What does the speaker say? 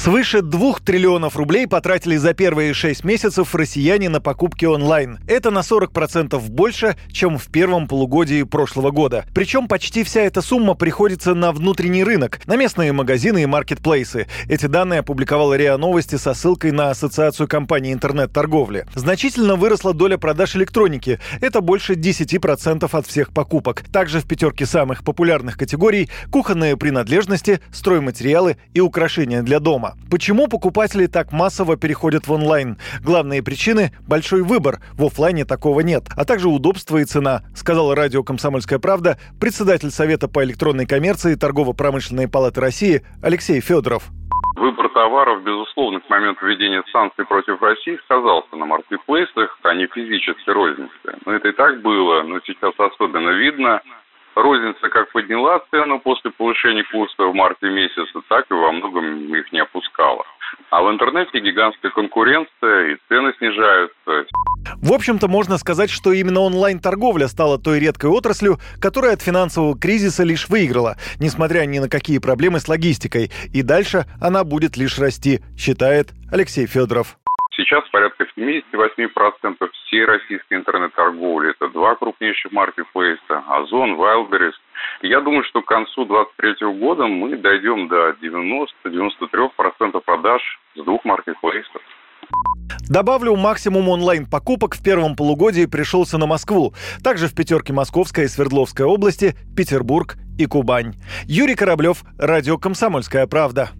Свыше 2 триллионов рублей потратили за первые 6 месяцев россияне на покупки онлайн. Это на 40% больше, чем в первом полугодии прошлого года. Причем почти вся эта сумма приходится на внутренний рынок, на местные магазины и маркетплейсы. Эти данные опубликовала РИА Новости со ссылкой на Ассоциацию компаний интернет-торговли. Значительно выросла доля продаж электроники. Это больше 10% от всех покупок. Также в пятерке самых популярных категорий кухонные принадлежности, стройматериалы и украшения для дома дома. Почему покупатели так массово переходят в онлайн? Главные причины – большой выбор. В офлайне такого нет. А также удобство и цена, сказала радио «Комсомольская правда» председатель Совета по электронной коммерции Торгово-промышленной палаты России Алексей Федоров. Выбор товаров, безусловно, к моменту введения санкций против России сказался на маркетплейсах, а не физически розницы. Но это и так было, но сейчас особенно видно – розница как подняла цену после повышения курса в марте месяце, так и во многом их не опускала. А в интернете гигантская конкуренция, и цены снижаются. В общем-то, можно сказать, что именно онлайн-торговля стала той редкой отраслью, которая от финансового кризиса лишь выиграла, несмотря ни на какие проблемы с логистикой. И дальше она будет лишь расти, считает Алексей Федоров. Сейчас порядка 78% всей российской интернет-торговли. Это два крупнейших маркетплейса – Озон, Wildberries. Я думаю, что к концу 2023 года мы дойдем до 90-93% продаж с двух маркетплейсов. Добавлю, максимум онлайн-покупок в первом полугодии пришелся на Москву. Также в пятерке Московской и Свердловской области, Петербург и Кубань. Юрий Кораблев, Радио «Комсомольская правда».